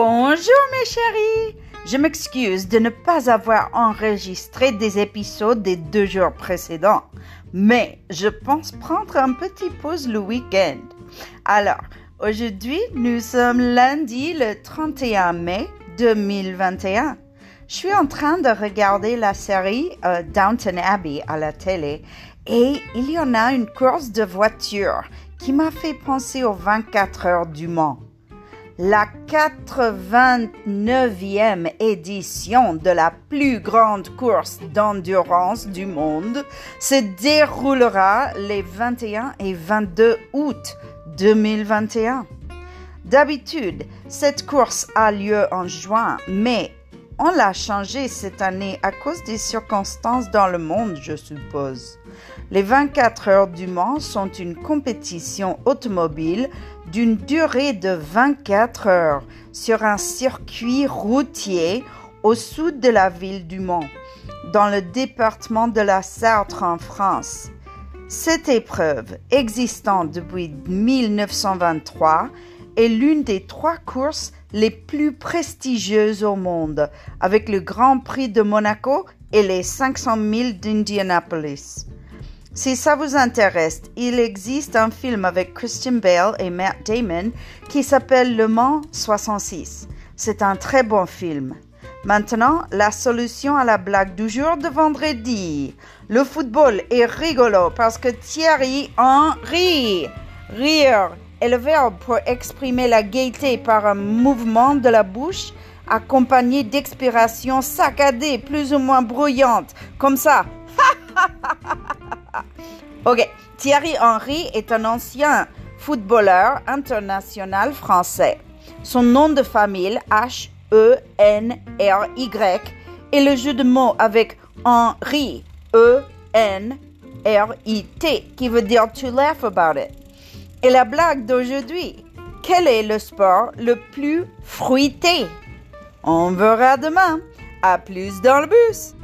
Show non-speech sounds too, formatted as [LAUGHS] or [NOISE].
Bonjour mes chéris. Je m'excuse de ne pas avoir enregistré des épisodes des deux jours précédents, mais je pense prendre un petit pause le week-end. Alors, aujourd'hui, nous sommes lundi le 31 mai 2021. Je suis en train de regarder la série euh, Downton Abbey à la télé et il y en a une course de voiture qui m'a fait penser aux 24 heures du Mans la 89e édition de la plus grande course d'endurance du monde se déroulera les 21 et 22 août 2021. D'habitude, cette course a lieu en juin, mais on l'a changé cette année à cause des circonstances dans le monde, je suppose. Les 24 heures du Mans sont une compétition automobile d'une durée de 24 heures sur un circuit routier au sud de la ville du Mans, dans le département de la Sarthe en France. Cette épreuve, existant depuis 1923, est l'une des trois courses les plus prestigieuses au monde, avec le Grand Prix de Monaco et les 500 000 d'Indianapolis. Si ça vous intéresse, il existe un film avec Christian Bale et Matt Damon qui s'appelle Le Mans 66. C'est un très bon film. Maintenant, la solution à la blague du jour de vendredi. Le football est rigolo parce que Thierry en rit. Rire est le verbe pour exprimer la gaieté par un mouvement de la bouche accompagné d'expirations saccadées plus ou moins bruyantes, comme ça. [LAUGHS] ok, Thierry Henry est un ancien footballeur international français. Son nom de famille, H-E-N-R-Y, est le jeu de mots avec Henri, E-N-R-I-T, qui veut dire to laugh about it. Et la blague d'aujourd'hui, quel est le sport le plus fruité? On verra demain. À plus dans le bus.